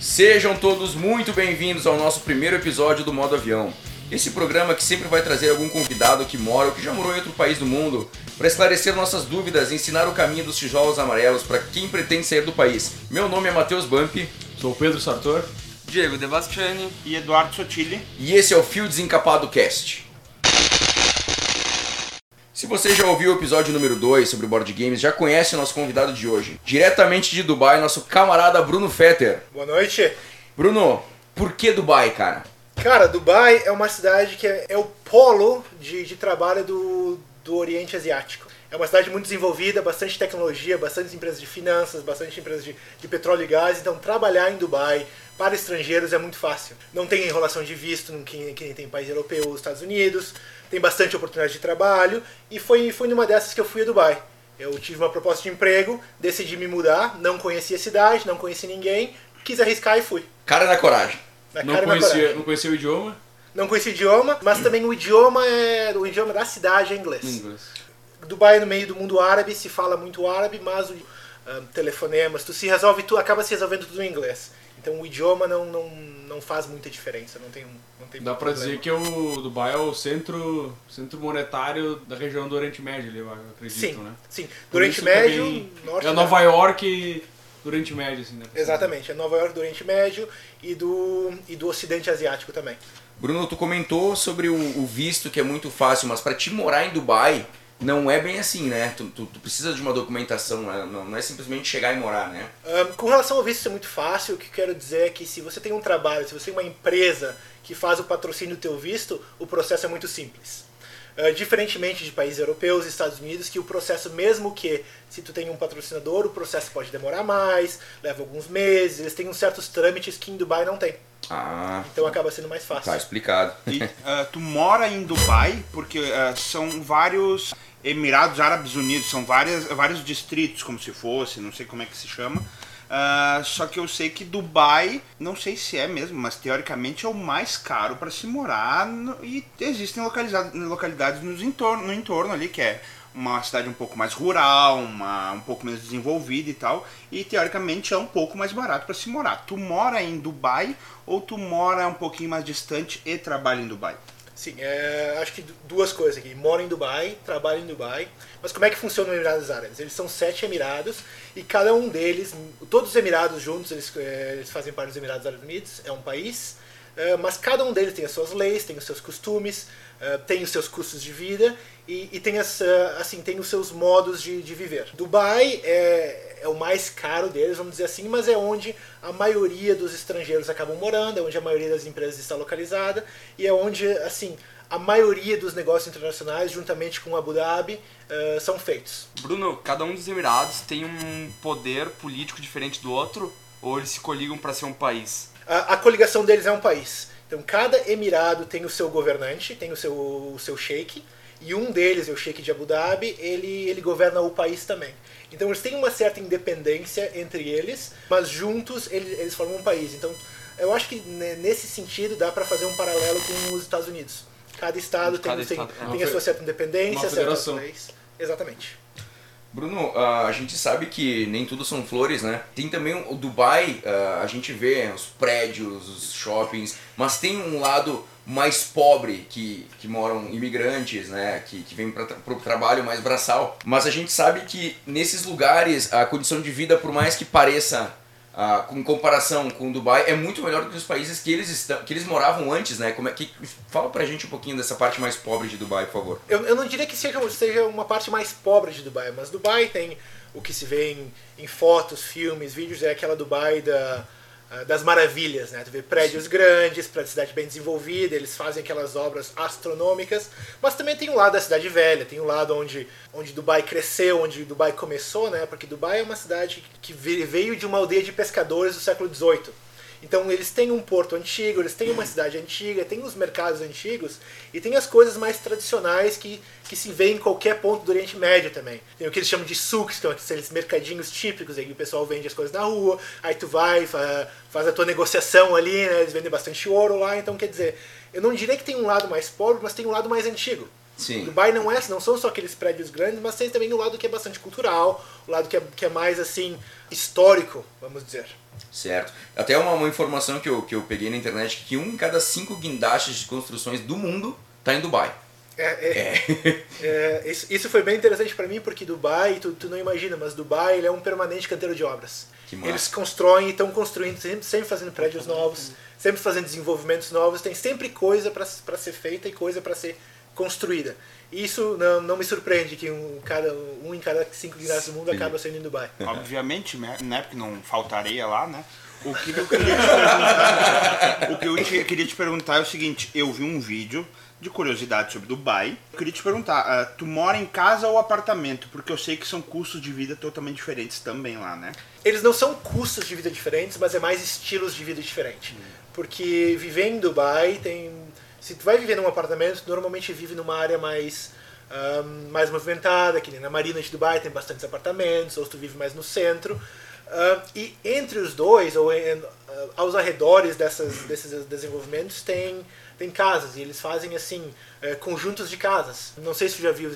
Sejam todos muito bem-vindos ao nosso primeiro episódio do Modo Avião. Esse programa que sempre vai trazer algum convidado que mora ou que já morou em outro país do mundo para esclarecer nossas dúvidas e ensinar o caminho dos tijolos amarelos para quem pretende sair do país. Meu nome é Matheus Bump Sou Pedro Sartor. Diego Debastiani. e Eduardo Sotile. e esse é o Fio Desencapado Cast. Se você já ouviu o episódio número 2 sobre board games, já conhece o nosso convidado de hoje. Diretamente de Dubai, nosso camarada Bruno Fetter. Boa noite. Bruno, por que Dubai, cara? Cara, Dubai é uma cidade que é, é o polo de, de trabalho do, do Oriente Asiático. É uma cidade muito desenvolvida, bastante tecnologia, bastante empresas de finanças, bastante empresas de, de petróleo e gás. Então, trabalhar em Dubai para estrangeiros é muito fácil. Não tem enrolação de visto, não que, que nem tem país europeu ou Estados Unidos. Tem bastante oportunidade de trabalho. E foi, foi numa dessas que eu fui a Dubai. Eu tive uma proposta de emprego, decidi me mudar, não conhecia a cidade, não conhecia ninguém, quis arriscar e fui. Cara na coragem. Na Não cara na conhecia, coragem. não conhecia o idioma? Não conhecia o idioma, mas também o idioma é o idioma da cidade é inglês. Inglês. Dubai é no meio do mundo árabe, se fala muito árabe, mas o ah, telefonemas, tu se resolve, tu acaba se resolvendo tudo em inglês. Então o idioma não, não, não faz muita diferença, não tem não tem Dá problema. dizer que o Dubai é o centro, centro monetário da região do Oriente Médio, eu acredito, sim, né? sim. Do Oriente Médio, também norte É da- Nova York do Oriente Médio, assim, né? Exatamente, é Nova York do Oriente Médio e do e do Ocidente Asiático também. Bruno, tu comentou sobre o, o visto que é muito fácil, mas para te morar em Dubai não é bem assim, né? Tu, tu- tu precisa de uma documentação, né? não, não é simplesmente chegar e morar, né? Ahn, com relação ao visto, isso é muito fácil. O que eu quero dizer é que se você tem um trabalho, se você tem uma empresa que faz o patrocínio do teu visto, o processo é muito simples. Ah, diferentemente de países europeus e Estados Unidos, que o processo, mesmo que se tu tem um patrocinador, o processo pode demorar mais, leva alguns meses, eles têm uns certos trâmites que em Dubai não tem. Ah, Então acaba sendo mais fácil. tá explicado. E ah, tu mora em Dubai porque ah, são vários Emirados Árabes Unidos, são várias, vários distritos, como se fosse, não sei como é que se chama. Ah, só que eu sei que Dubai, não sei se é mesmo, mas teoricamente é o mais caro para se morar no- e existem localidades nos entorno, no entorno ali que é uma cidade um pouco mais rural, uma, um pouco menos desenvolvida e tal, e teoricamente é um pouco mais barato para se morar. Tu mora em Dubai ou tu mora um pouquinho mais distante e trabalha em Dubai? Sim, é, acho que du- duas coisas aqui. Moro em Dubai, trabalho em Dubai. Mas como é que funciona o Emirados Árabes? Eles são sete Emirados e cada um deles, todos os Emirados juntos, eles, é, eles fazem parte dos Emirados Árabes Unidos, é um país. É, mas cada um deles tem as suas leis, tem os seus costumes, é, tem os seus custos de vida e, e tem, as, é, assim, tem os seus modos de, de viver. Dubai é, é o mais caro deles, vamos dizer assim, mas é onde a maioria dos estrangeiros acabam morando, é onde a maioria das empresas está localizada e é onde, assim, a maioria dos negócios internacionais, juntamente com Abu Dhabi, são feitos. Bruno, cada um dos Emirados tem um poder político diferente do outro? Ou eles se coligam pra ser um país? A, a coligação deles é um país. Então, cada emirado tem o seu governante, tem o seu, o seu sheik, e um deles, é o sheik de Abu Dhabi, ele, ele governa o país também. Então, eles têm uma certa independência entre eles, mas juntos eles, eles formam um país. Então, eu acho que né, nesse sentido dá para fazer um paralelo com os Estados Unidos. Cada estado Cada tem, tem, estado, é. tem a sua certa independência, federação. leis. Exatamente. Bruno, ah, a gente sabe que nem tudo são flores, né? Tem também o Dubai, ah, a gente vê os prédios, os shoppings, mas tem um lado mais pobre que, que moram imigrantes, né? Que, que vêm para o trabalho mais braçal. Mas a gente sabe que nesses lugares a condição de vida, por mais que pareça ah, com comparação com Dubai, é muito melhor do que os países que eles estão, que eles moravam antes, né? Como é que fala pra gente um pouquinho dessa parte mais pobre de Dubai, por favor. Eu, eu não diria que seja, seja uma parte mais pobre de Dubai, mas Dubai tem o que se vê em, em fotos, filmes, vídeos, é aquela Dubai da, das maravilhas, né? Tu vê prédios grandes, pra cidade bem desenvolvida, eles fazem aquelas obras astronômicas, mas também tem o lado da cidade velha, tem o lado onde, onde Dubai cresceu, onde Dubai começou, né? Porque Dubai é uma cidade que ve- veio de uma aldeia de pescadores do século XVIII. Então eles têm um porto antigo, eles têm uma cidade antiga, tem os mercados antigos e tem as coisas mais tradicionais que, que se vê em qualquer ponto do Oriente Médio também. Tem o que eles chamam de souks, que são aqueles mercadinhos típicos, aí que o pessoal vende as coisas na rua, aí tu vai, fa- faz a tua negociação ali, né? Eles vendem bastante ouro lá, então quer dizer, eu não diria que tem um lado mais pobre, mas tem um lado mais antigo. Sim. Dubai não é, não são só aqueles prédios grandes, mas tem também o lado que é bastante cultural, o lado que é, que é mais assim histórico, vamos dizer. Certo. Até uma, uma informação que eu, que eu peguei na internet que um em cada cinco guindastes de construções do mundo tá em Dubai. É, é, é, isso, isso foi bem interessante para mim, porque Dubai, tu, tu não imagina, mas Dubai ele é um permanente canteiro de obras. Eles constroem e estão construindo, sempre, sempre fazendo prédios novos, sempre fazendo desenvolvimentos novos, tem sempre coisa para ser feita e coisa para ser construída. Isso não, não me surpreende que um, cada, um em cada cinco guindastes do mundo Sim. acaba sendo em Dubai. Obviamente, né? né, Porque não falta areia lá, né? O que eu queria te perguntar, o que eu te- queria te perguntar é o seguinte: eu vi um vídeo de curiosidade sobre Dubai. Eu queria te perguntar, ah, tu mora em casa ou apartamento? Porque eu sei que são custos de vida totalmente diferentes também lá, né? Eles não são custos de vida diferentes, mas é mais estilos de vida diferentes. Porque viver em Dubai tem. Se tu vai viver num apartamento, normalmente vive numa área mais. ahn, mais movimentada, que nem na Marina de Dubai tem bastantes apartamentos, ou se tu vive mais no centro. Ahn, e entre os dois, ou em- ah, aos arredores dessas, desses desenvolvimentos, tem, tem casas, e eles fazem assim, eh, conjuntos de casas. Não sei se tu já viu,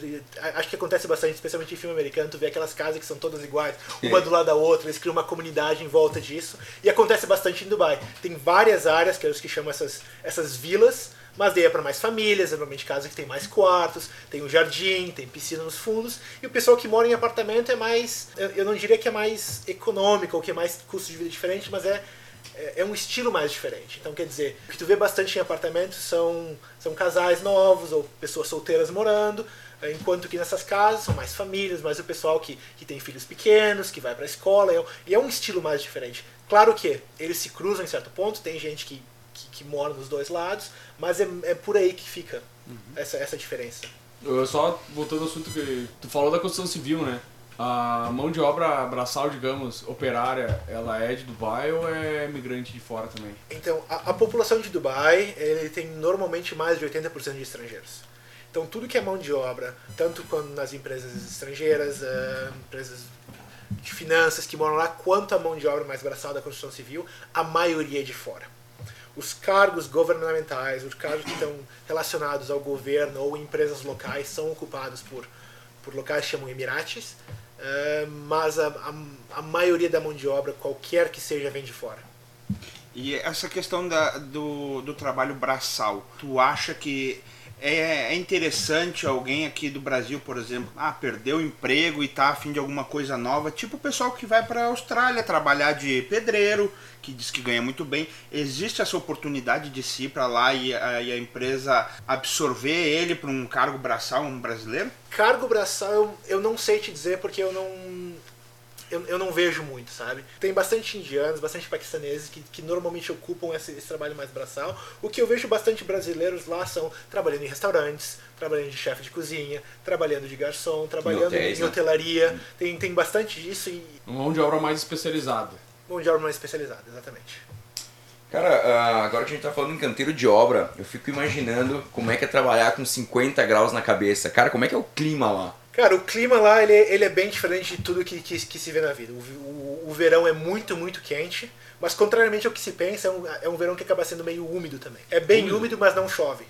acho que acontece bastante, especialmente em filme americano, tu vê aquelas casas que são todas iguais, uma do lado da outra, eles criam uma comunidade em volta disso, e acontece bastante em Dubai. Tem várias áreas, que é os que chamam essas, essas vilas, mas daí é para mais famílias, normalmente casa que tem mais quartos, tem um jardim, tem piscina nos fundos, e o pessoal que mora em apartamento é mais, eu não diria que é mais econômico ou que é mais custo de vida diferente, mas é é é um estilo mais diferente. Então, quer dizer, o que tu vê bastante em apartamentos são, são casais novos ou pessoas solteiras morando, enquanto que nessas casas são mais famílias, mais o pessoal que, que tem filhos pequenos, que vai para a escola, é e é um estilo mais diferente. Claro que eles se cruzam em certo ponto, tem gente que, que, que mora nos dois lados, mas é, é por aí que fica essa, essa diferença. Eu só voltando ao assunto que tu falou da construção civil, né? A mão de obra braçal, digamos, operária, ela é de Dubai ou é migrante de fora também? Então, a, a população de Dubai, ele tem normalmente mais de 80% de estrangeiros. Então, tudo que é mão de obra, tanto quando nas empresas estrangeiras, eh, empresas de finanças que moram lá, quanto a mão de obra mais braçal da construção civil, a maioria é de fora. Os cargos governamentais, os cargos que estão relacionados ao governo ou empresas locais são ocupados por, por locais que chamam Emirates, eh, mas a, a, a maioria da mão de obra, qualquer que seja, vem de fora. E essa questão da, do, do trabalho braçal, tu acha que é, é interessante alguém aqui do Brasil, por exemplo, ah, perdeu o emprego e tá afim de alguma coisa nova, tipo o pessoal que vai para a Austrália trabalhar de pedreiro, que diz que ganha muito bem. Existe essa oportunidade de se ir para lá e a, e a empresa absorver ele para um cargo braçal, um brasileiro? Cargo braçal eu, eu não sei te dizer porque eu não. Eu, eu não vejo muito, sabe? Tem bastante indianos, bastante paquistaneses que, que normalmente ocupam esse, esse trabalho mais braçal. O que eu vejo bastante brasileiros lá são trabalhando em restaurantes, trabalhando de chefe de cozinha, trabalhando de garçom, trabalhando hotéis, em né? hotelaria. Tem, tem bastante disso e Uma mão de obra mais especializada. mão de obra mais especializada, exatamente. Cara, ah, agora que a gente tá falando em canteiro de obra, eu fico imaginando como é que é trabalhar com 50 graus na cabeça. Cara, como é que é o clima lá? Cara, o clima lá ele, ele é bem diferente de tudo que, que, que se vê na vida. O, o, o verão é muito, muito quente, mas contrariamente ao que se pensa, é um, é um verão que acaba sendo meio úmido também. É bem Úmido? úmido, mas não chove.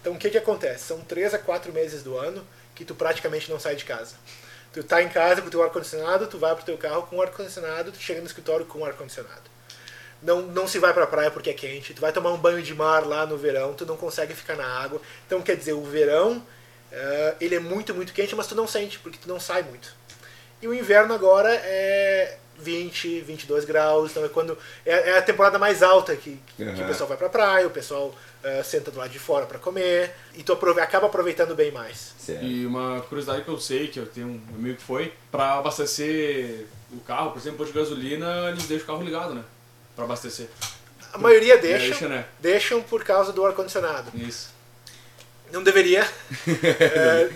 Então o que, que acontece? São três a quatro meses do ano que tu praticamente não sai de casa. Tu tá em casa com o teu ar-condicionado, tu vai pro teu carro com o ar-condicionado, tu chega no escritório com o ar-condicionado. Não, não se vai pra praia porque é quente, tu vai tomar um banho de mar lá no verão, tu não consegue ficar na água. Então quer dizer, o verão eh, ele é muito, muito quente, mas tu não sente, porque tu não sai muito. E o inverno agora é 20, 22 graus, então é quando é, é a temporada mais alta que, que Uhum. o pessoal vai pra praia, o pessoal eh, senta do lado de fora pra comer, e tu aprove acaba aproveitando bem mais. Certo. E uma curiosidade que eu sei, que eu tenho um amigo que foi, pra abastecer o carro, por exemplo, posto de gasolina, eles deixam o carro ligado, né? Pra abastecer. A maioria deixam, Deixa, né? deixam por causa do ar-condicionado. Isso. Não deveria. Eh,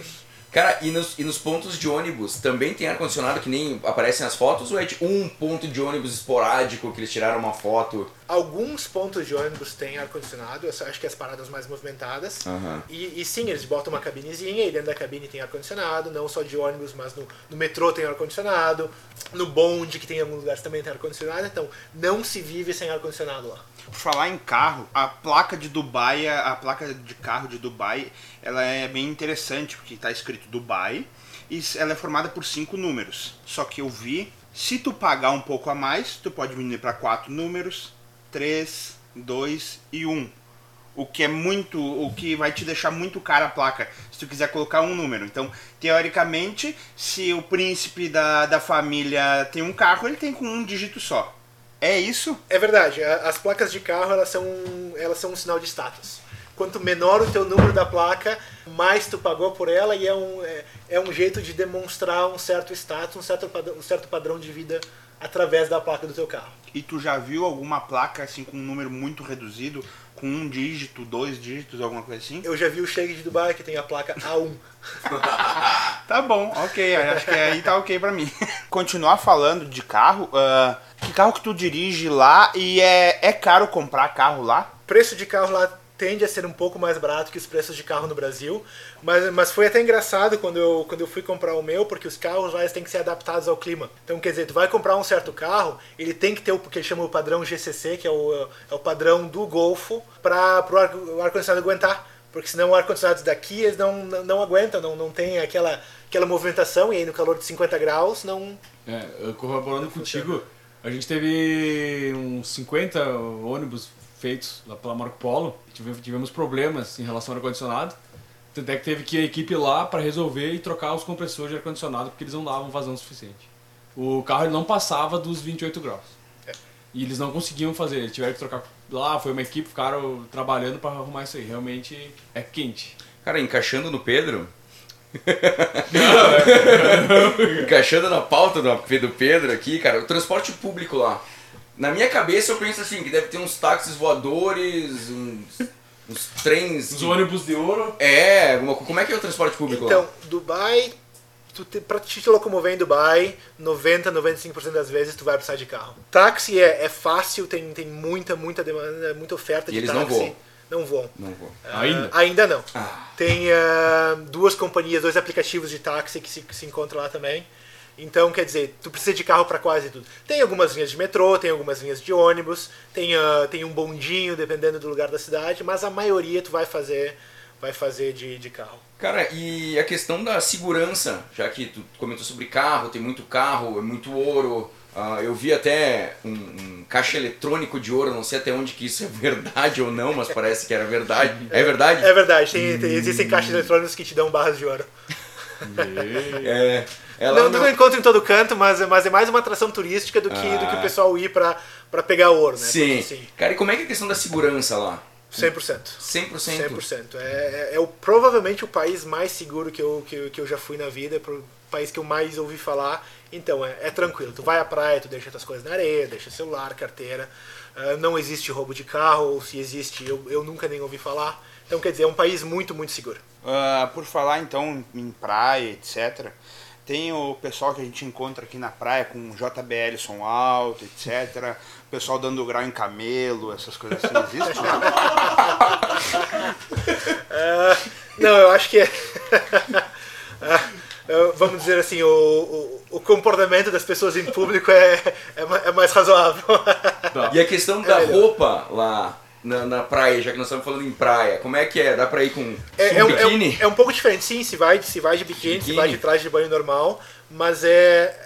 Cara, e nos, e nos pontos de ônibus também tem ar-condicionado que nem aparecem nas fotos ou é de um ponto de ônibus esporádico que eles tiraram uma foto? Alguns pontos de ônibus têm ar-condicionado, acho que as paradas mais movimentadas. Aham. E, e sim, eles botam uma cabinezinha e dentro da cabine tem ar-condicionado, não só de ônibus, mas no, no metrô tem ar-condicionado, no bonde, que tem em alguns lugares também tem ar-condicionado, então não se vive sem ar-condicionado lá. Por falar em carro, a placa de Dubai, a placa de carro de Dubai, ela é bem interessante porque está escrito Dubai e ela é formada por cinco números. Só que eu vi Se tu pagar um pouco a mais, tu pode diminuir para quatro números, três, dois e um. O que é muito, o que vai te deixar muito cara a placa, se tu quiser colocar um número. Então, teoricamente, se o príncipe da, da família tem um carro, ele tem com um dígito só. É isso? É verdade, as placas de carro elas são, elas são um sinal de status. Quanto menor o teu número da placa, mais tu pagou por ela e é um, é, é um jeito de demonstrar um certo status, um certo, um certo padrão de vida através da placa do teu carro. E tu já viu alguma placa assim com um número muito reduzido, com um dígito, dois dígitos, alguma coisa assim? Eu já vi o Shake de Dubai que tem a placa A1. Tá bom, ok, acho que aí tá ok pra mim. Continuar falando de carro, ah, que carro que tu dirige lá e é, é caro comprar carro lá? preço de carro lá tende a ser um pouco mais barato que os preços de carro no Brasil, mas, mas foi até engraçado quando eu, quando eu fui comprar o meu, porque os carros lá eles têm que ser adaptados ao clima. Então, quer dizer, tu vai comprar um certo carro, ele tem que ter o que eles chamam o padrão GCC, que é o, é o padrão do Golfo, para o ar- ar-condicionado aguentar. Porque senão o ar-condicionado daqui eles não, não, não aguentam, não, não tem aquela, aquela movimentação, e aí no calor de 50 graus não, É, corroborando contigo, a gente teve uns 50 ônibus feitos lá pela Marco Polo. Tivemos, problemas em relação ao ar-condicionado. Tanto é que teve que ir a equipe lá para resolver e trocar os compressores de ar-condicionado porque eles não davam vazão suficiente. O carro não passava dos 28 graus. E eles não conseguiam fazer, eles tiveram que trocar lá, foi uma equipe, ficaram trabalhando para arrumar isso aí. Realmente é quente. Cara, encaixando no Pedro. encaixando na pauta do Pedro aqui, cara, o transporte público lá. Na minha cabeça eu penso assim, que deve ter uns táxis voadores, uns, uns trens. Os que- ônibus de ouro. É, co- como é que é o transporte público Então, lá? Dubai, tu te, pra te locomover em Dubai, 90, 95% das vezes tu vai precisar de carro. Táxi é, é fácil, tem, tem muita, muita demanda, muita oferta E de eles táxi. não voam? Não voam. Não vou. Ah, Ainda? ainda não. Ah. Tem ah, duas companhias, dois aplicativos de táxi que se, que se encontram lá também. Então, quer dizer, tu precisa de carro para quase tudo. Tem algumas linhas de metrô, tem algumas linhas de ônibus, tem, ah, tem um bondinho, dependendo do lugar da cidade, mas a maioria tu vai fazer, vai fazer de, de carro. Cara, e a questão da segurança, já que tu comentou sobre carro, tem muito carro, é muito ouro. ah, eu vi até um, um caixa eletrônico de ouro, não sei até onde que isso é verdade ou não, mas parece que era verdade. É verdade? É verdade, tem, tem- existem caixas eletrônicas que te dão barras de ouro. É, ela Não, não- não encontra em todo canto, mas, mas é mais uma atração turística do que, do que Ah. o pessoal ir pra, pra pegar ouro, né? Sim. Porque, sim. Cara, e como é que é a questão da segurança lá? 100%. 100%? 100%. É, é, é o, provavelmente o país mais seguro que eu, que, que eu já fui na vida, é o país que eu mais ouvi falar. Então, é, é tranquilo. Tu vai à praia, tu deixa tuas coisas na areia, deixa celular, carteira. Ah, não existe roubo de carro, ou se existe, eu, eu nunca nem ouvi falar. Então, quer dizer, é um país muito, muito seguro. Ah, por falar então em praia, etc. Tem o pessoal que a gente encontra aqui na praia com JBL som alto, etc. O pessoal dando grau em camelo, essas coisas assim. Existe? Ah, não, eu acho que é. Eu- vamos dizer assim, o, o, o comportamento das pessoas em público é, é, é mais razoável. E a questão da melhor. roupa lá na, na praia, já que nós estamos falando em praia, como é que é? Dá pra ir com É, é, um, é, um, biquíni? é um pouco diferente, sim, se vai, se vai de biquíni, se Biquíni. vai de traje de banho normal, mas é,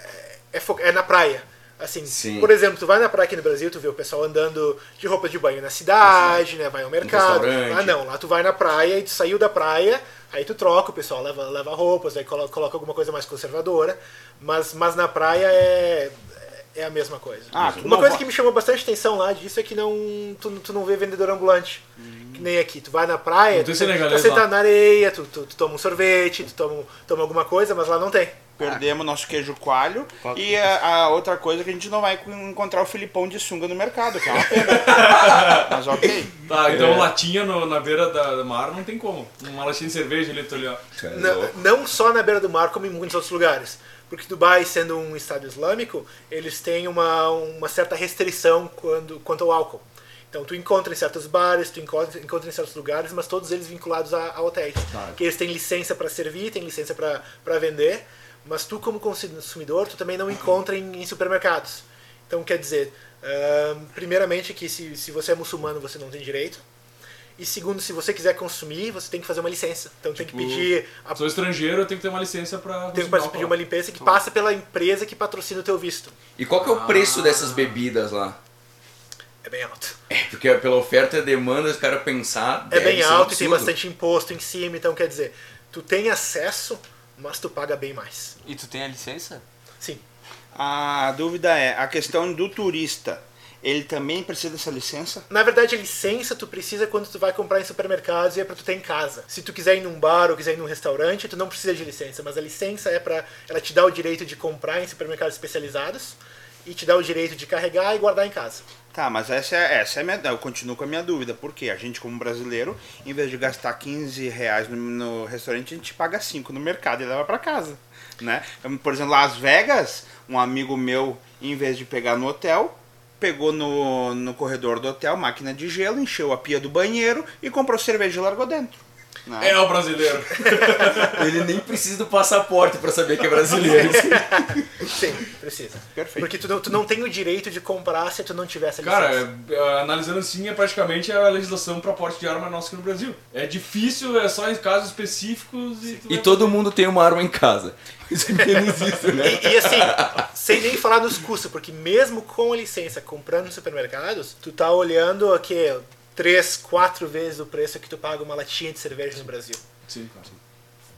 é, é na praia. Assim, Sim. por exemplo, tu vai na praia aqui no Brasil, tu vê o pessoal andando de roupa de banho na cidade, né? Vai ao mercado. Lá não, lá tu vai na praia e tu saiu da praia, aí tu troca, o pessoal leva, leva roupas, aí coloca, coloca alguma coisa mais conservadora, mas, mas na praia é, é a mesma coisa. Ah, tu Uma coisa vai- que me chamou bastante atenção lá disso é que não, tu, tu não vê vendedor ambulante. Que nem aqui. Tu vai na praia, tu tem senta- na areia, tu, tu, tu toma um sorvete, tu toma, toma alguma coisa, mas lá não tem. Perdemos nosso queijo coalho. E a, a outra coisa é que a gente não vai encontrar o Filipão de sunga no mercado, que é uma pena. Mas ok. Tá, então latinha no- na beira da, do mar não tem como. Uma latinha de cerveja ali, tu ali, ó. Não, não só na beira do mar, como em muitos outros lugares. Porque Dubai, sendo um estado islâmico, eles têm uma, uma certa restrição quando, quanto ao álcool. Então tu encontra em certos bares, tu encontra, encontra em certos lugares, mas todos eles vinculados a, a hotéis. Tá. Que eles têm licença para servir, têm licença para vender, mas tu como consumidor, tu também não encontra em, em supermercados. Então quer dizer, ahn, primeiramente que se, se você é muçulmano você não tem direito. E segundo, se você quiser consumir, você tem que fazer uma licença. Então tem que Tipo, pedir a Sou estrangeiro, eu tenho que ter uma licença pra tem que consumir pedir uma limpeza que passa pela empresa que patrocina o teu visto. E qual que é o preço dessas bebidas lá? É bem alto. Porque pela oferta e demanda, os caras pensar. É bem alto e tem bastante imposto em cima, então quer dizer, tu tem acesso, mas tu paga bem mais. E tu tem a licença? Sim. A dúvida é, a questão do turista, ele também precisa dessa licença? Na verdade, a licença tu precisa quando tu vai comprar em supermercados e é pra tu ter em casa. Se tu quiser ir num bar ou quiser ir num restaurante, tu não precisa de licença, mas a licença é pra ela te dá o direito de comprar em supermercados especializados e te dá o direito de carregar e guardar em casa. Tá, mas essa é, essa é a minha, eu continuo com a minha dúvida, porque a gente como brasileiro, em vez de gastar 15 reais no, no restaurante, a gente paga 5 no mercado e leva pra casa, né? Então, Por exemplo, Las Vegas, um amigo meu, em vez de pegar no hotel, pegou no, no corredor do hotel máquina de gelo, encheu a pia do banheiro e comprou cerveja e largou dentro. Né? É o brasileiro. Ele nem precisa do passaporte pra saber que é brasileiro. Sim, precisa. Perfeito. Porque tu não, tu não tem o direito de comprar se tu não tiver essa Cara, licença. é, é, analisando assim, é praticamente a legislação pra porte de arma nossa aqui no Brasil. É difícil, é só em casos específicos e... E todo fazer. mundo tem uma arma em casa. Mais ou menos isso, né? E, e assim, sem nem falar nos custos, porque mesmo com a licença comprando nos supermercados, tu tá olhando aqui três, quatro vezes o preço que tu paga uma latinha de cerveja no Brasil. Sim, cara.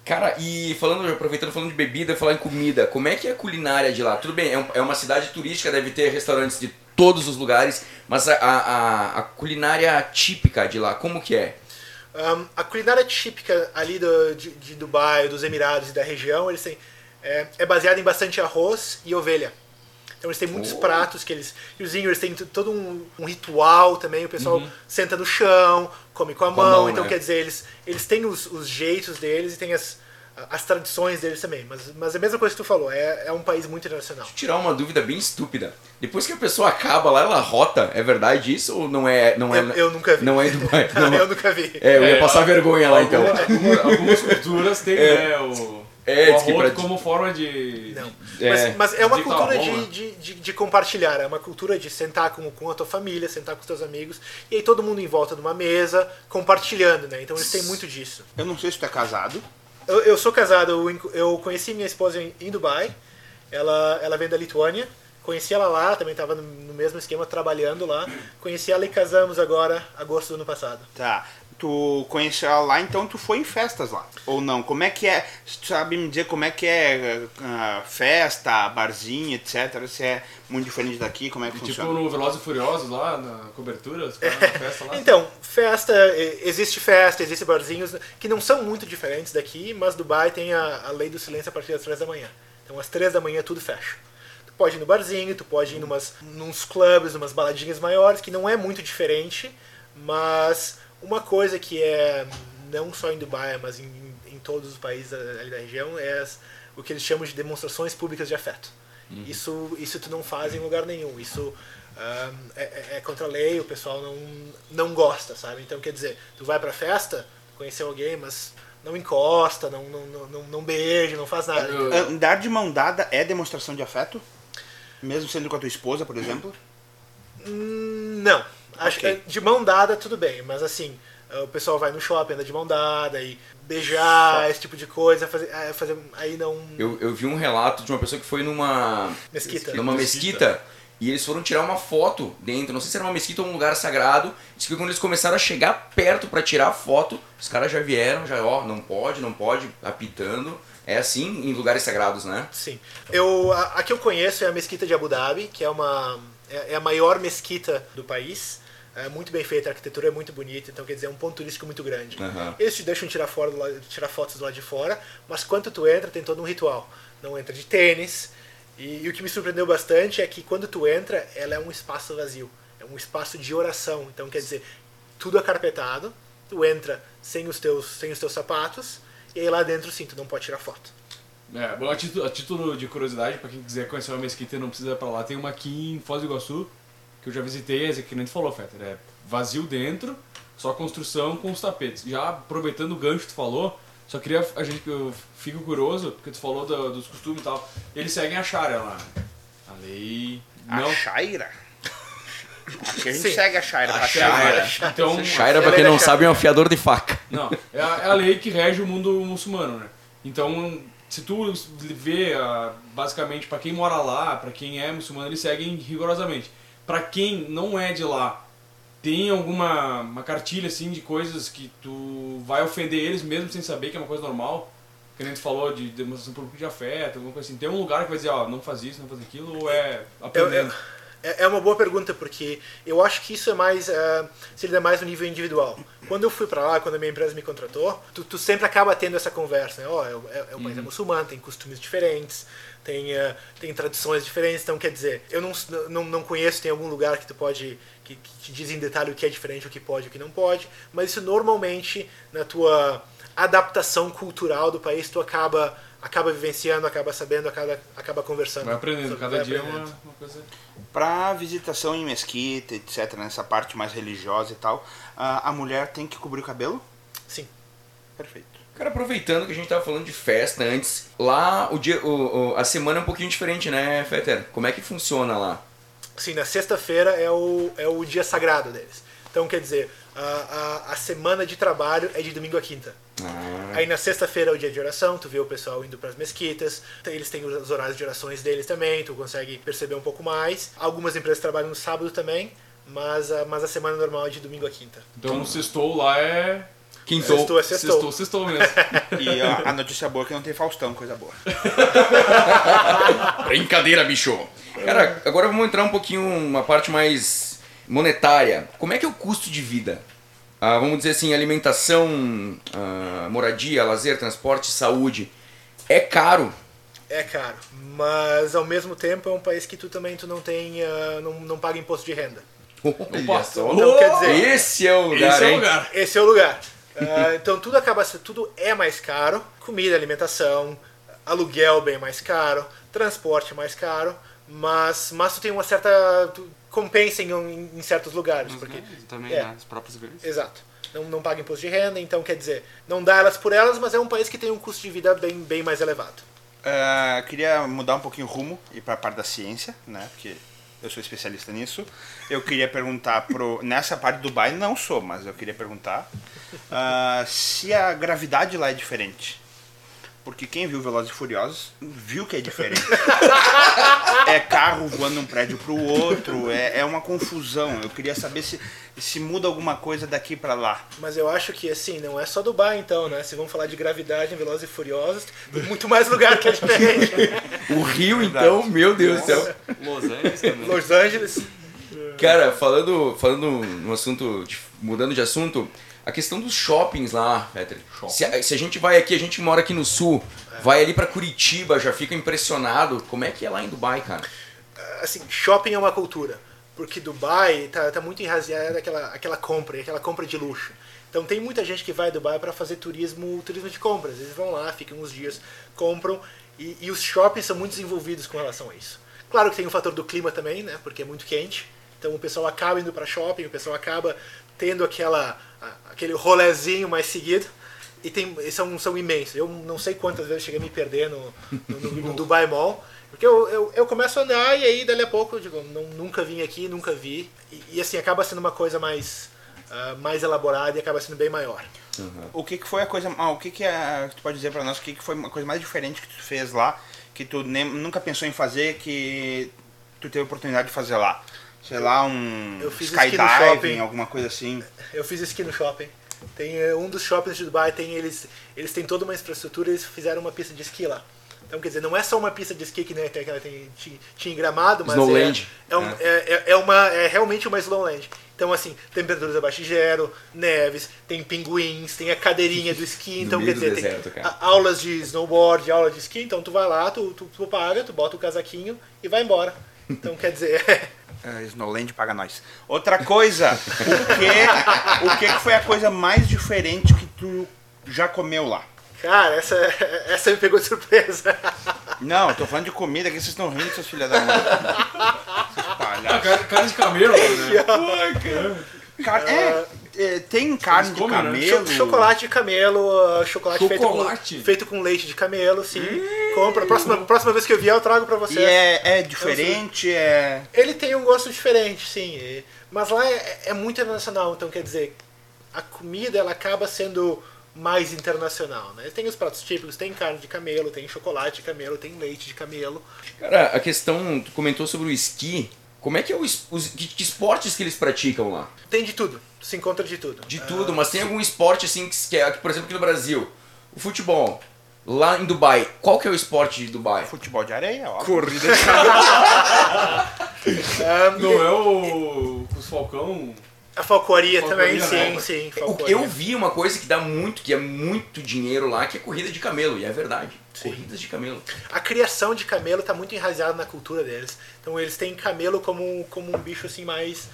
Cara, e falando, aproveitando falando de bebida, falar em comida, como é que é a culinária de lá? Tudo bem, é, um- é uma cidade turística, deve ter restaurantes de todos os lugares, mas a, a, a- a culinária típica de lá, como que é? Um, a culinária típica ali do, de, de Dubai, dos Emirados e da região, eles têm, é, é baseada em bastante arroz e ovelha. Então eles têm muitos Oh. pratos que eles. E os eles têm todo um, um ritual também, o pessoal senta no chão, come com a Uhum. Com a mão, mão, então né? quer dizer, eles, eles têm os, os jeitos deles e têm as, as tradições deles também. Mas, mas é a mesma coisa que tu falou, é, é um país muito internacional. Tirar uma dúvida bem estúpida. Depois que a pessoa acaba lá, ela rota. É verdade isso ou não é? Não é Eu, eu nunca vi. Não é Dubai. Não. eu nunca vi. É, eu ia É, passar vergonha lá então. Algumas, algumas culturas têm, É. né, o, É, o pra- como forma de... Não. É. Mas, mas é uma tá cultura de, de, de, de compartilhar, é uma cultura de sentar com, com a tua família, sentar com os teus amigos, e aí todo mundo em volta de uma mesa, compartilhando, né? Então eles têm muito disso. Eu não sei se tu é casado. Eu, eu sou casado, eu, eu conheci minha esposa em, em Dubai, ela, ela vem da Lituânia, conheci ela lá, também estava no, no mesmo esquema, trabalhando lá. Conheci ela e casamos agora, agosto do ano passado. Tá. Tu conheceu ela lá, então tu foi em festas lá. Ou não? Como é que é? Tu sabe me dizer como é que é ah, festa, barzinho, etc. Se é muito diferente daqui, como é que Tipo funciona? no Velozes e Furiosos lá, na cobertura, na festa lá. Então, festa, existe festa, existe barzinhos que não são muito diferentes daqui, mas Dubai tem a, a lei do silêncio a partir das três da manhã. Então, às três da manhã tudo fecha. Tu pode ir no barzinho, tu pode ir numas, nos clubes, numas baladinhas maiores, que não é muito diferente, mas uma coisa que é não só em Dubai, mas em, em todos os países ali da região é as- o que eles chamam de demonstrações públicas de afeto. Isso, isso tu não faz em lugar nenhum. Isso ah, é, é- é contra a lei, o pessoal não, não gosta, sabe? Então, quer dizer, tu vai pra festa, conheceu alguém, mas não encosta, não, não, não, não, não beija, não faz nada. Andar de mão dada é demonstração de afeto? Mesmo sendo com a tua esposa, por exemplo? Não. Acho Ok. que de mão dada tudo bem, mas assim, o pessoal vai no shopping, anda de mão dada e beijar, esse tipo de coisa, fazer, é, fazer aí não. Eu, eu vi um relato de uma pessoa que foi numa Mesquita. numa mesquita e eles foram tirar uma foto dentro. Não sei se era uma mesquita ou um lugar sagrado. Diz que quando eles começaram a chegar perto pra tirar a foto, os caras já vieram, já, ó, não pode, não pode, apitando. É assim em lugares sagrados, né? Sim. Eu, a, a que eu conheço é a Mesquita de Abu Dhabi, que é uma é, é a maior mesquita do país. É muito bem feita, a arquitetura é muito bonita, então quer dizer, é um ponto turístico muito grande. Aham. Eles te deixam tirar, fora do lado, tirar fotos do lado de fora, mas quando tu entra, tem todo um ritual. Não entra de tênis. E, e o que me surpreendeu bastante é que quando tu entra, ela é um espaço vazio. É um espaço de oração. Então quer dizer, tudo acarpetado, tu entra sem os teus, sem os teus sapatos, e aí lá dentro sim, tu não pode tirar foto. É, bom, a título, a título de curiosidade, pra quem quiser conhecer uma mesquita e não precisa ir pra lá, tem uma aqui em Foz do Iguaçu, que eu já visitei, esse que nem tu falou, Fetter, é vazio dentro, só construção com os tapetes. Já aproveitando o gancho que tu falou, só queria, a gente, eu fico curioso, porque tu falou do- dos costumes e tal, eles seguem a Sharia lá? A lei... A Não, Shaira? Aqui a gente Sim. segue a Shaira. pra Shaira. Shaira. Então, Shaira, pra quem não sabe, é um afiador de faca. Não, é a, é a lei que rege o mundo muçulmano, né? Então, se tu vê, ah, basicamente, pra quem mora lá, pra quem é muçulmano, eles seguem rigorosamente. Pra quem não é de lá, tem alguma uma cartilha, assim, de coisas que tu vai ofender eles mesmo sem saber que é uma coisa normal? Que nem tu falou de demonstração pública de afeto, alguma coisa assim. Tem um lugar que vai dizer, ó, não faz isso, não faz aquilo, ou é Eu- aprendendo? eu- é é uma boa pergunta, porque eu acho que isso é mais. Uh, seria mais no nível individual. Quando eu fui pra lá, quando a minha empresa me contratou, tu, tu sempre acaba tendo essa conversa. Né? Ó, é, é, é um país é muçulmano, tem costumes diferentes, tem, uh, tem tradições diferentes. Então, quer dizer, eu não, não, não conheço, tem algum lugar que tu pode. Que, que te diz em detalhe o que é diferente, o que pode e o que não pode, mas isso normalmente, na tua adaptação cultural do país, tu acaba. Acaba vivenciando, acaba sabendo, acaba, acaba conversando. Vai aprendendo, cada vai dia é uma, uma coisa... Pra visitação em mesquita, etc., nessa parte mais religiosa e tal, a a mulher tem que cobrir o cabelo? Sim. Perfeito. Cara, aproveitando que a gente tava falando de festa antes, lá o dia, o, o- a semana é um pouquinho diferente, né, Fetter? Como é que funciona lá? Sim, na sexta-feira é o, é o dia sagrado deles. Então, quer dizer, a, a, a semana de trabalho é de domingo a quinta. Ah, Aí na sexta-feira é o dia de oração, tu vê o pessoal indo para as mesquitas, eles têm os horários de orações deles também, tu consegue perceber um pouco mais. Algumas empresas trabalham no sábado também, mas a, mas a semana normal é de domingo a quinta. Então, o sextou lá é... quintou. Sextou é sextou. Sextou, sextou mesmo. E a, a notícia boa é que não tem Faustão, coisa boa. Brincadeira, bicho! Cara, agora vamos entrar um pouquinho uma parte mais monetária. Como é que é o custo de vida? Ah, vamos dizer assim, alimentação, ah, moradia, lazer, transporte, saúde. É caro. É caro, mas ao mesmo tempo é um país que tu também tu não tem, ah, não, não paga imposto de renda. Olha só. Então, quer dizer, Esse é o lugar, Esse é o hein? lugar. Esse é o lugar. Ah, então tudo acaba sendo, tudo é mais caro, comida, alimentação, aluguel bem mais caro, transporte mais caro, mas mas tu tem uma certa tu compensa em, em certos lugares, Os porque ganhos também, é. né? Os próprios ganhos. exato. Não, não paga imposto de renda, então quer dizer, não dá elas por elas, mas é um país que tem um custo de vida bem, bem mais elevado. Ah, queria mudar um pouquinho o rumo e para a parte da ciência, né? Porque eu sou especialista nisso. Eu queria perguntar pro nessa parte do Dubai não sou, mas eu queria perguntar ah, se a gravidade lá é diferente. Porque quem viu Velozes e Furiosos viu que é diferente. é carro voando de um prédio pro outro, é, é uma confusão. Eu queria saber se, se muda alguma coisa daqui para lá. Mas eu acho que assim, não é só Dubai então, né? Se vamos falar de gravidade em Velozes e Furiosos, tem muito mais lugar que é diferente. O Rio, então, meu Deus do céu. Los Angeles também. Los Angeles, Cara, falando, falando no assunto, de- mudando de assunto, a questão dos shoppings lá, Peter. Se a, se a gente vai aqui, a gente mora aqui no sul, vai ali pra Curitiba, já fica impressionado. Como é que é lá em Dubai, cara? assim, shopping é uma cultura. Porque Dubai tá, tá muito enraizada aquela, aquela compra, aquela compra de luxo. Então tem muita gente que vai a Dubai para fazer turismo, turismo de compras. Eles vão lá, ficam uns dias, compram e, e os shoppings são muito desenvolvidos com relação a isso. Claro que tem o fator do clima também, né? Porque é muito quente. Então o pessoal acaba indo para shopping, o pessoal acaba tendo aquela aquele rolezinho mais seguido. E tem, são, são imensos. Eu não sei quantas vezes cheguei a me perder no, no, no- no Dubai Mall. Porque eu, eu, eu começo a andar e aí dali a pouco eu digo, não, nunca vim aqui, nunca vi. E, e, assim, acaba sendo uma coisa mais, ah, mais elaborada e acaba sendo bem maior. O que, que foi a coisa. Ah, o que, que é. Tu pode dizer pra nós o que, que foi uma coisa mais diferente que tu fez lá, que tu nem, nunca pensou em fazer, que tu teve oportunidade de fazer lá? Sei lá, um Eu fiz esqui no skydiving, shopping. alguma coisa assim. Eu fiz esqui no shopping. Tem eh, um dos shoppings de Dubai, tem eles, eles têm toda uma infraestrutura, eles fizeram uma pista de esqui lá. Então, quer dizer, não é só uma pista de esqui que né, tem, tem, tinha, em Gramado, mas Snowland. é, é, um- É. é, é- é uma, é realmente uma Snowland. Então, assim, temperaturas abaixo de zero, neves, tem pinguins, tem a cadeirinha do esqui. Então, quer dizer, deserto, tem cara. aulas de snowboard, aula de esqui. Então, tu vai lá, tu, tu, tu paga, tu bota o casaquinho e vai embora. Então, quer dizer, É, Snowland paga nós. Outra coisa, o que, o que foi a coisa mais diferente que tu já comeu lá? cara, essa, essa me pegou de surpresa. Não, eu tô falando de comida, que vocês estão rindo, seus filhos da mãe. Seus Ah, palhaços. cara, cara de camelo, né? Car- é, é, tem carne de comem, né? camelo. Cho- Chocolate de camelo, uh, chocolate, Chocolate? Feito, com, feito com leite de camelo, sim. Compra. Próxima, próxima vez que eu vier, eu trago pra vocês. E é, é diferente, é. Ele tem um gosto diferente, sim. Mas lá é, é muito internacional, então quer dizer, a comida ela acaba sendo mais internacional, né? Tem os pratos típicos, tem carne de camelo, tem chocolate de camelo, tem leite de camelo. Cara, a questão, tu comentou sobre o esqui. Como é que é o os que, que esportes que eles praticam lá? Tem de tudo, se encontra de tudo. De tudo, mas tem algum esporte assim que, que é, por exemplo, aqui no Brasil, o futebol. Lá em Dubai, qual que é o esporte de Dubai? Futebol de areia, ó. Corrida Ah, Não é o. Os Falcão. A falcoaria Falcoaria, também, né? sim, sim. Falcoaria. Eu vi uma coisa que dá muito, que é muito dinheiro lá, que é corrida de camelo, e é verdade. Sim. Corridas de camelo. A criação de camelo está muito enraizada na cultura deles. Então eles têm camelo como, como um bicho assim mais,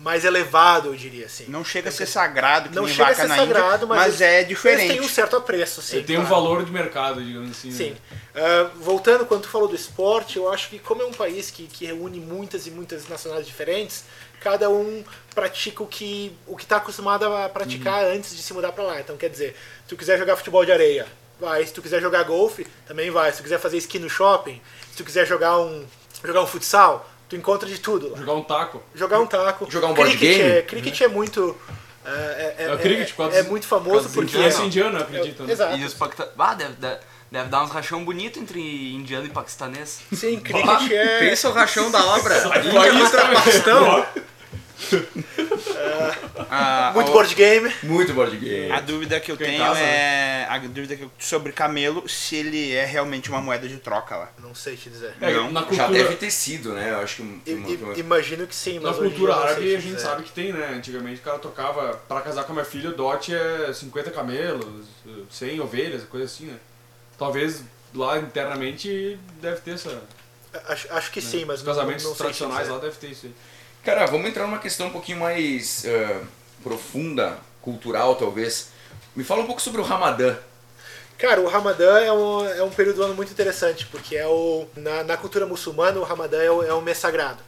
mais elevado, eu diria assim. Não chega a ser sagrado que Não nem chega a vaca ser na sagrado, Índia, mas, mas, é diferente. têm um certo apreço, sim. Ele tem um claro. valor de mercado, digamos assim. Sim. Né? Ah, voltando, quando tu falou do esporte, eu acho que como é um país que, que reúne muitas e muitas nacionalidades diferentes, cada um pratica o que o que está acostumado a praticar Uhum. antes de se mudar para lá. Então, quer dizer, se tu quiser jogar futebol de areia, vai. Se tu quiser jogar golfe, também vai. Se tu quiser fazer esqui no shopping, se tu quiser jogar um jogar um futsal, tu encontra de tudo lá. Jogar um taco. Jogar um taco. Jogar um board cricket game. É, cricket é muito ah, é, é, É o cricket, é- é muito famoso porque indianos. é- Esse indiano, acredito. né? Exato. E os. Ah, deve, deve, deve dar uns rachão bonito entre indiano e paquistanês. Sim, cricket é Pensa o rachão da obra. Índia contra Paquistão. Ah, muito a- board game. Muito board game. A dúvida que eu Fica em tenho casa, é. A dúvida que eu, sobre camelo, se ele é realmente uma moeda de troca lá. Não sei te dizer. É, Não, na Já cultura, deve ter sido, né? Eu acho que. I- uma- imagino que sim, na cultura não árabe a gente dizer. sabe que tem, né? Antigamente o cara trocava, pra casar com a minha filha, o dote é 50 camelos, 100 ovelhas, coisa assim, né? Talvez lá internamente deve ter essa. Acho, acho que sim, mas Os não- casamentos não, sei te tradicionais dizer. lá deve ter isso aí. Cara, vamos entrar numa questão um pouquinho mais eh, profunda, cultural talvez. Me fala um pouco sobre o Ramadã. Cara, o Ramadã é um, é um período do ano muito interessante, porque é o, na, na cultura muçulmana o Ramadã é, o, é um mês sagrado.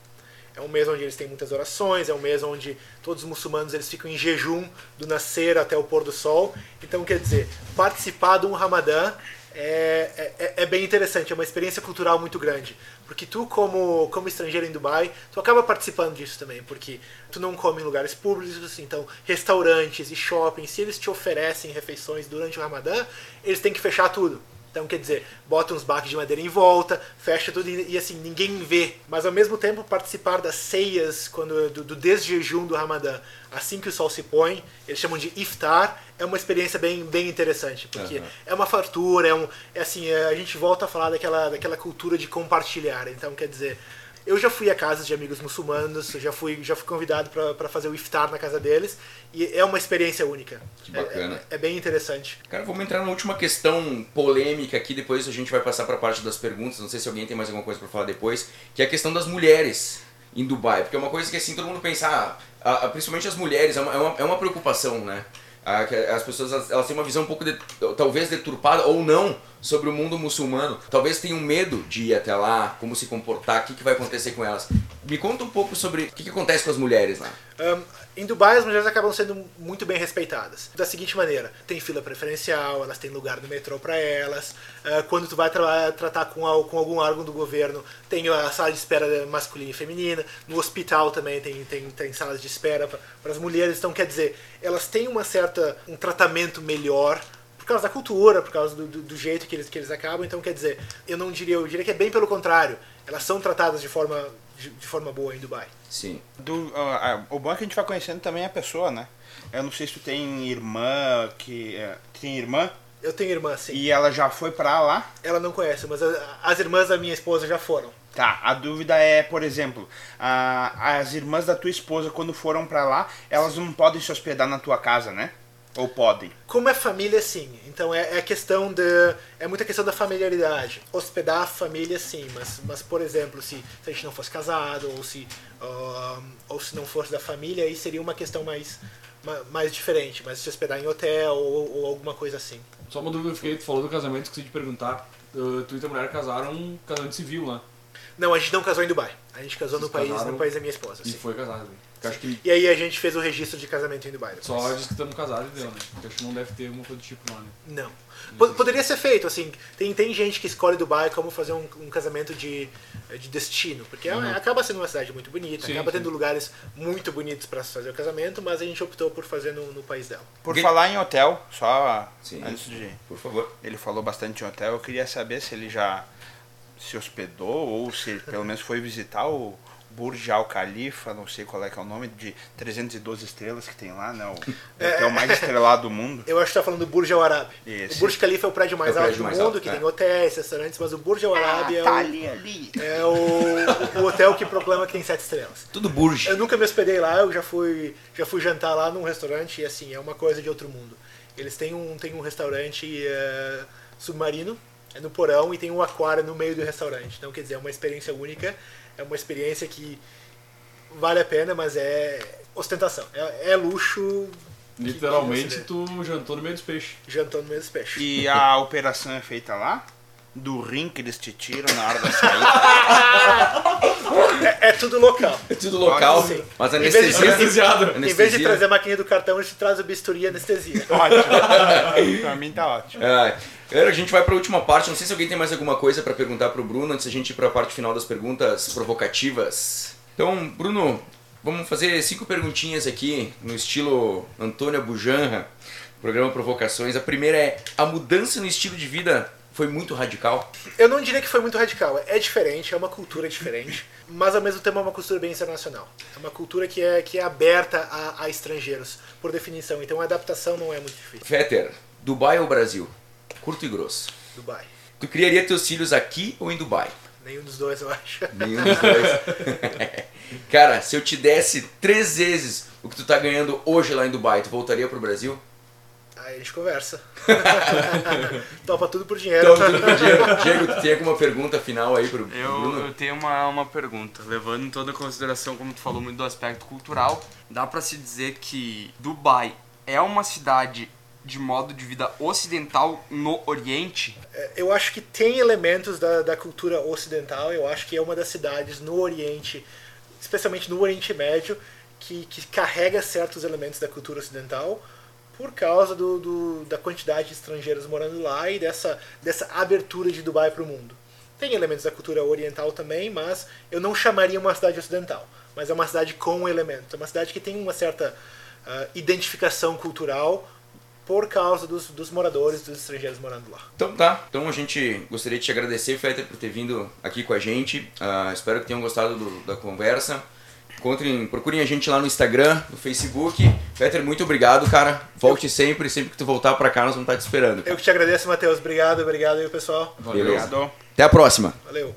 É um mês onde eles têm muitas orações, é um mês onde todos os muçulmanos eles ficam em jejum do nascer até o pôr do sol. Então, quer dizer, participar de um Ramadã é, é, é bem interessante, é uma experiência cultural muito grande. Porque tu, como, como estrangeiro em Dubai, tu acaba participando disso também, porque tu não come em lugares públicos, então restaurantes e shoppings, se eles te oferecem refeições durante o Ramadã, eles têm que fechar tudo. Então, quer dizer, bota uns baques de madeira em volta, fecha tudo e, e, assim, ninguém vê. Mas ao mesmo tempo, participar das ceias, quando do, do desjejum do Ramadã, assim que o sol se põe, eles chamam de iftar, é uma experiência bem, bem interessante, porque Aham. é uma fartura, é um. É assim, é, a gente volta a falar daquela, daquela cultura de compartilhar. Então, quer dizer, eu já fui a casas de amigos muçulmanos, já fui, já fui convidado para fazer o iftar na casa deles, e é uma experiência única. Que bacana. É, é- é bem interessante. Cara, vamos entrar na última questão polêmica aqui, depois a gente vai passar para a parte das perguntas. Não sei se alguém tem mais alguma coisa para falar depois, que é a questão das mulheres em Dubai, porque é uma coisa que assim todo mundo pensa, ah, principalmente as mulheres, é uma, é uma, é uma preocupação, né? Ah, As pessoas elas- têm uma visão um pouco de- talvez deturpada ou não sobre o mundo muçulmano. Talvez tenham medo de ir até lá, como se comportar, o que, que vai acontecer com elas. Me conta um pouco sobre o que, que acontece com as mulheres lá. Ahn, em Dubai, as mulheres acabam sendo muito bem respeitadas. Da seguinte maneira: tem fila preferencial, elas têm lugar no metrô para elas. Ah, quando tu vai tra- tratar com, al- com algum órgão do governo, tem a sala de espera masculina e feminina. No hospital também tem, tem, tem salas de espera para as mulheres. Então, quer dizer, elas têm uma certa um tratamento melhor por causa da cultura, por causa do, do, do jeito que eles, que eles acabam. Então, quer dizer, eu não diria, eu diria que é bem pelo contrário. Elas são tratadas de forma, de, de forma boa em Dubai. Sim. Do, ah, ah, o bom é que a gente vai conhecendo também a pessoa, né? Eu não sei se tu tem irmã que. é, tem irmã Eu tenho irmã, sim. e ela já foi pra lá. Ela não conhece, mas a- as irmãs da minha esposa já foram. Tá, a dúvida é, por exemplo, a- as irmãs da tua esposa, quando foram pra lá, elas não podem se hospedar na tua casa, né? Ou podem? Como é família, sim. Então é, é questão de. É muita questão da familiaridade. Hospedar a família, sim, mas, mas por exemplo, se, se a gente não fosse casado, ou se, ahn, ou se não fosse da família, aí seria uma questão mais, ma- mais diferente. Mas se hospedar em hotel ou, ou alguma coisa assim. Só uma dúvida que eu fiquei, tu falou do casamento, esqueci de perguntar. Uh, tu e tua mulher casaram um casamento civil lá. Não, a gente não casou em Dubai. A gente casou no país, casaram no país da minha esposa. E sim. foi casado. né? Que E aí a gente fez o registro de casamento em Dubai. depois. só diz que estamos casados e deu, né? Porque acho que não deve ter uma coisa do tipo lá, né? Não. Po- Poderia ser feito, assim. Tem, tem gente que escolhe Dubai como fazer um, um casamento de, de destino. Porque é- Uhum. acaba sendo uma cidade muito bonita, Sim, acaba sim. tendo lugares muito bonitos para fazer o casamento, mas a gente optou por fazer no, no país dela. Por falar em hotel, só Sim. antes de. Por favor. Ele falou bastante em hotel, eu queria saber se ele já se hospedou ou se pelo menos foi visitar o Burj Al Khalifa, não sei qual é que é o nome, de 312 estrelas que tem lá, né? O É. hotel mais estrelado do mundo. Eu acho que tá falando do Burj Al Arab. Esse. O Burj Khalifa é o prédio mais É o alto prédio do mais mundo, alto, que é. tem hotéis, restaurantes, mas o Burj Al Arab é, tá o, ali, ali. é o, o hotel que proclama que tem sete estrelas. Tudo Burj. Eu nunca me hospedei lá, eu já fui, já fui jantar lá num restaurante e assim, é uma coisa de outro mundo. Eles têm um, têm um restaurante eh, submarino, é no porão, e tem um aquário no meio do restaurante. Então, quer dizer, é uma experiência única, é uma experiência que vale a pena, mas é ostentação. É, é luxo. Literalmente você tu jantou no meio dos peixes. Jantando no meio dos peixes. E a operação é feita lá? Do rim que eles te tiram na hora da saída. É, é tudo local. É tudo local, Sim. mas Em vez de- anestesia. Anestesiado. Em vez de anestesia. trazer a maquininha do cartão, a gente traz o bisturi e anestesia. ótimo. pra mim tá ótimo. Ah, galera, a gente vai para a última parte. Não sei se alguém tem mais alguma coisa para perguntar pro Bruno antes da gente ir para a parte final das perguntas provocativas. Então, Bruno, vamos fazer cinco perguntinhas aqui no estilo Antônio Bujanra, programa Provocações. A primeira é: a mudança no estilo de vida foi muito radical? Eu não diria que foi muito radical. É diferente, é uma cultura diferente, mas ao mesmo tempo é uma cultura bem internacional. É uma cultura que é, que é aberta a, a estrangeiros, por definição. Então a adaptação não é muito difícil. Fetter, Dubai ou Brasil? Curto e grosso. Dubai. Tu criaria teus filhos aqui ou em Dubai? Nenhum dos dois, eu acho. Nenhum dos dois. Cara, se eu te desse três vezes o que tu tá ganhando hoje lá em Dubai, tu voltaria pro Brasil? Aí a gente conversa. Topa tudo por dinheiro. Então, tudo pro Diego. Diego, tu tem alguma pergunta final aí pro, Eu, Bruno? eu tenho uma, uma pergunta, levando em toda a consideração, como tu falou muito do aspecto cultural, dá pra se dizer que Dubai é uma cidade de modo de vida ocidental no Oriente? Eu acho que tem elementos da, da cultura ocidental. Eu acho que é uma das cidades no Oriente, especialmente no Oriente Médio, que, que carrega certos elementos da cultura ocidental por causa do, do- da quantidade de estrangeiros morando lá e dessa, dessa abertura de Dubai para o mundo. Tem elementos da cultura oriental também, mas eu não chamaria uma cidade ocidental. Mas é uma cidade com elementos. É uma cidade que tem uma certa ah, identificação cultural por causa dos, dos moradores, dos estrangeiros morando lá. Então tá. Então a gente gostaria de te agradecer, Fetter, por ter vindo aqui com a gente. Ah, espero que tenham gostado do- da conversa. Encontrem, procurem a gente lá no Instagram, no Facebook. Fetter, muito obrigado, cara. Volte sempre, sempre que tu voltar pra cá, nós vamos estar te esperando. Eu que te agradeço, Matheus. Obrigado, obrigado aí, pessoal. Valeu. Obrigado. Até a próxima. Valeu.